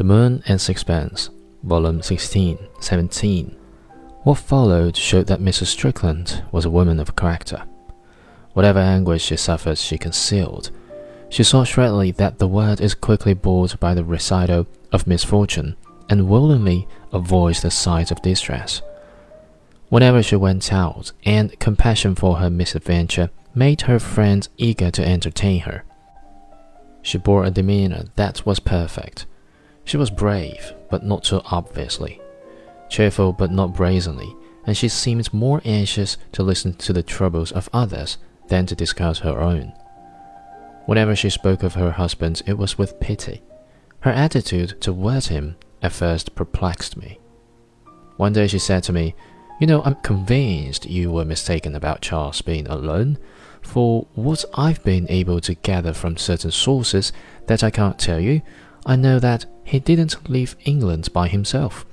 The Moon and Sixpence, Volume 16, 17. What followed showed that Mrs. Strickland was a woman of character. Whatever anguish she suffered, she concealed. She saw shrewdly that the word is quickly bored by the recital of misfortune, and willingly avoids the sight of distress. Whenever she went out, and compassion for her misadventure made her friends eager to entertain her. She bore a demeanor that was perfect. She was brave, but not too obviously, cheerful, but not brazenly, and she seemed more anxious to listen to the troubles of others than to discuss her own. Whenever she spoke of her husband, it was with pity. Her attitude towards him at first perplexed me. One day she said to me, You know, I'm convinced you were mistaken about Charles being alone, for what I've been able to gather from certain sources that I can't tell you, I know that he didn't leave England by himself.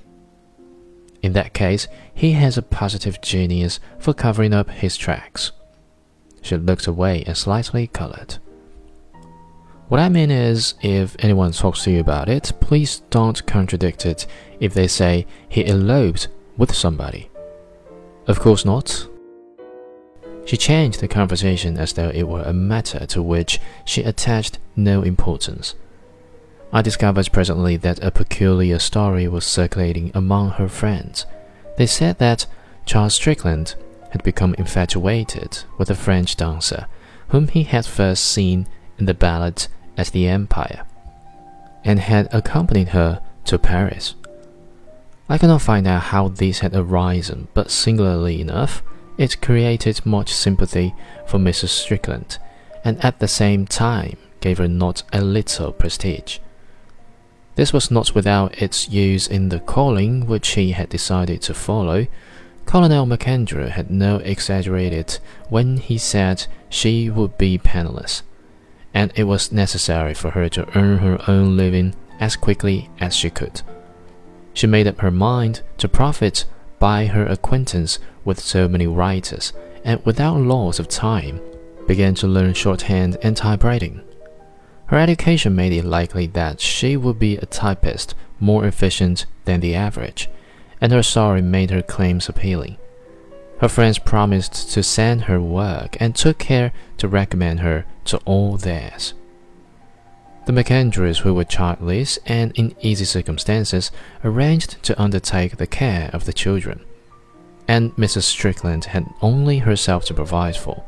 In that case, he has a positive genius for covering up his tracks. She looked away and slightly colored. What I mean is, if anyone talks to you about it, please don't contradict it if they say he eloped with somebody. Of course not. She changed the conversation as though it were a matter to which she attached no importance. I discovered presently that a peculiar story was circulating among her friends. They said that Charles Strickland had become infatuated with a French dancer whom he had first seen in the ballet at the Empire, and had accompanied her to Paris. I cannot find out how this had arisen, but singularly enough, it created much sympathy for Mrs. Strickland, and at the same time gave her not a little prestige. This was not without its use in the calling which he had decided to follow. Colonel MacAndrew had no exaggerated when he said she would be penniless and it was necessary for her to earn her own living as quickly as she could. She made up her mind to profit by her acquaintance with so many writers, and without loss of time, began to learn shorthand and typewriting. Her education made it likely that she would be a typist more efficient than the average, and her story made her claims appealing. Her friends promised to send her work and took care to recommend her to all theirs. The MacAndrews, who were childless and in easy circumstances, arranged to undertake the care of the children, and Mrs. Strickland had only herself to provide for.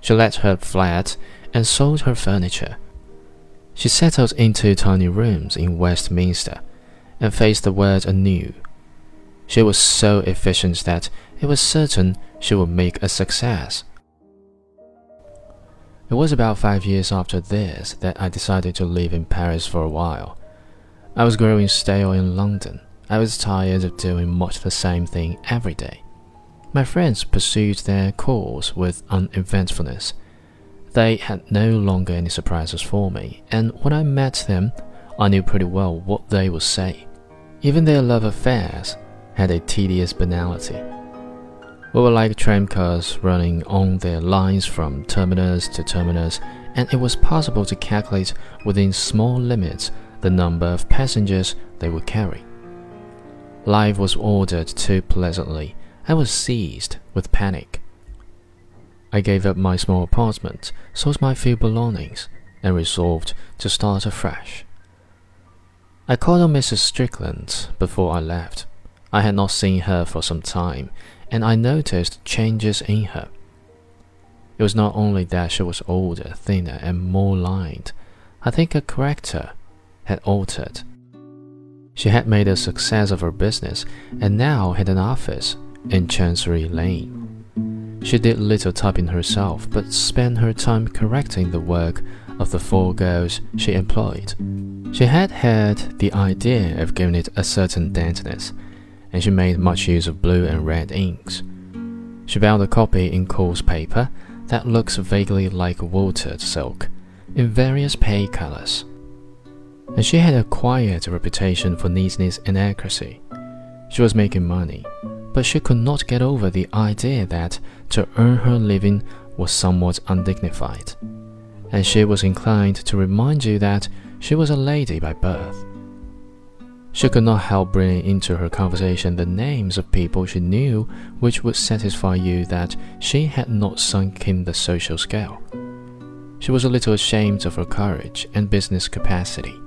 She let her flat and sold her furniture. She settled into tiny rooms in Westminster and faced the world anew. She was so efficient that it was certain she would make a success. It was about five years after this that I decided to live in Paris for a while. I was growing stale in London. I was tired of doing much the same thing every day. My friends pursued their course with uneventfulness. They had no longer any surprises for me, and when I met them, I knew pretty well what they would say. Even their love affairs had a tedious banality. We were like tramcars running on their lines from terminus to terminus, and it was possible to calculate within small limits the number of passengers they would carry. Life was ordered too pleasantly. I was seized with panic. I gave up my small apartment, sold my few belongings, and resolved to start afresh. I called on Mrs. Strickland before I left. I had not seen her for some time, and I noticed changes in her. It was not only that she was older, thinner, and more lined. I think her character had altered. She had made a success of her business and now had an office in Chancery Lane. She did little typing herself, but spent her time correcting the work of the four girls she employed. She had had the idea of giving it a certain dampness and she made much use of blue and red inks. She bound a copy in coarse paper that looks vaguely like watered silk, in various pale colors. And she had acquired a reputation for neatness and accuracy. She was making money, but she could not get over the idea that to earn her living was somewhat undignified, and she was inclined to remind you that she was a lady by birth. She could not help bringing into her conversation the names of people she knew, which would satisfy you that she had not sunk in the social scale. She was a little ashamed of her courage and business capacity,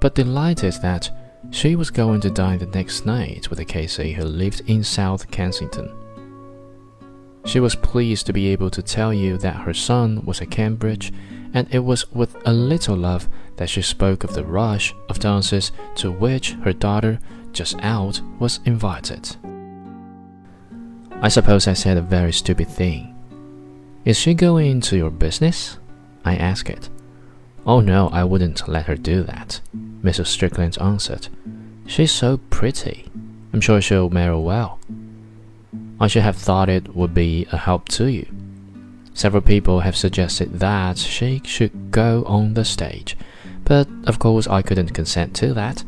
but delighted that she was going to dine the next night with a K.C. who lived in South Kensington. She was pleased to be able to tell you that her son was at Cambridge, and it was with a little love that she spoke of the rush of dances to which her daughter, just out, was invited. I suppose I said a very stupid thing. Is she going into your business? I asked it. Oh no, I wouldn't let her do that, Mrs. Strickland answered. She's so pretty. I'm sure she'll marry well. I should have thought it would be a help to you. Several people have suggested that she should go on the stage, but of course I couldn't consent to that.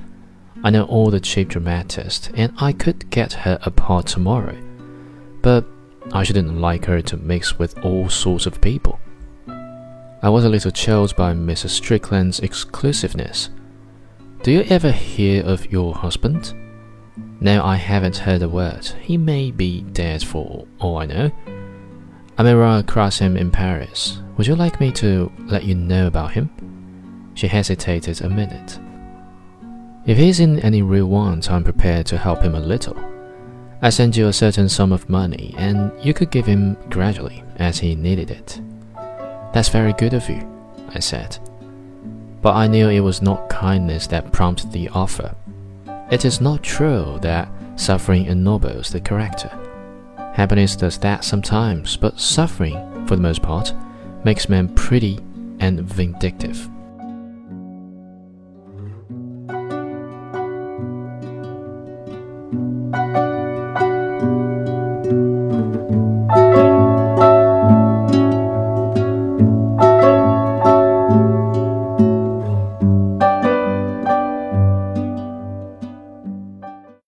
I know all the chief dramatists, and I could get her a part tomorrow. But I shouldn't like her to mix with all sorts of people. I was a little chilled by Mrs. Strickland's exclusiveness. Do you ever hear of your husband? No, I haven't heard a word. He may be dead for all I know. I may run across him in Paris. Would you like me to let you know about him? She hesitated a minute. If he's in any real want, I'm prepared to help him a little. I send you a certain sum of money, and you could give him gradually as he needed it. That's very good of you, I said. But I knew it was not kindness that prompted the offer. It is not true that suffering ennobles the character. Happiness does that sometimes, but suffering, for the most part, makes men pretty and vindictive.